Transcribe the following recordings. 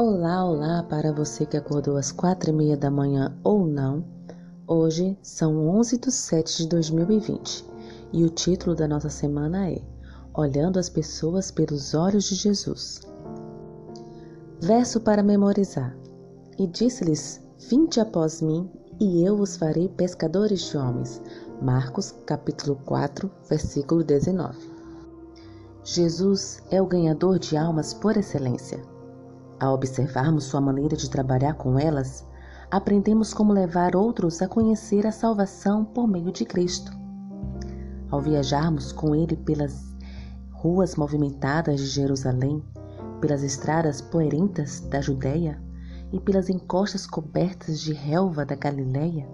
Olá, olá para você que acordou às quatro e meia da manhã ou não. Hoje são 11 de 7 de 2020 e o título da nossa semana é Olhando as pessoas pelos olhos de Jesus. Verso para memorizar. E disse-lhes: Vinde após mim, e eu vos farei pescadores de homens. Marcos, capítulo 4, versículo 19. Jesus é o ganhador de almas por excelência. Ao observarmos sua maneira de trabalhar com elas, aprendemos como levar outros a conhecer a salvação por meio de Cristo. Ao viajarmos com Ele pelas ruas movimentadas de Jerusalém, pelas estradas poerentas da Judéia e pelas encostas cobertas de relva da Galiléia,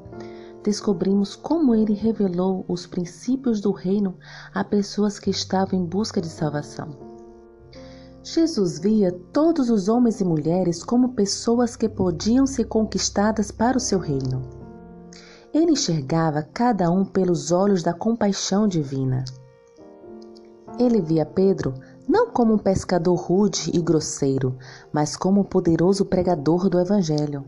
descobrimos como ele revelou os princípios do reino a pessoas que estavam em busca de salvação. Jesus via todos os homens e mulheres como pessoas que podiam ser conquistadas para o seu reino. Ele enxergava cada um pelos olhos da compaixão divina. Ele via Pedro não como um pescador rude e grosseiro, mas como um poderoso pregador do Evangelho.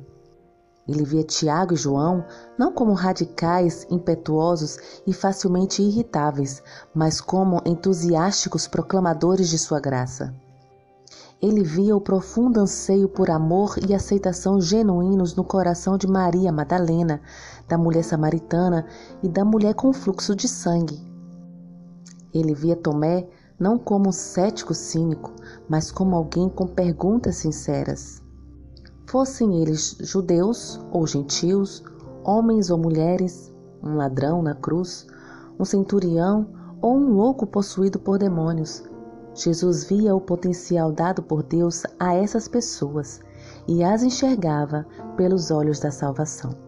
Ele via Tiago e João não como radicais, impetuosos e facilmente irritáveis, mas como entusiásticos proclamadores de sua graça. Ele via o profundo anseio por amor e aceitação genuínos no coração de Maria Madalena, da mulher samaritana e da mulher com fluxo de sangue. Ele via Tomé não como um cético cínico, mas como alguém com perguntas sinceras. Fossem eles judeus ou gentios, homens ou mulheres, um ladrão na cruz, um centurião ou um louco possuído por demônios, Jesus via o potencial dado por Deus a essas pessoas e as enxergava pelos olhos da salvação.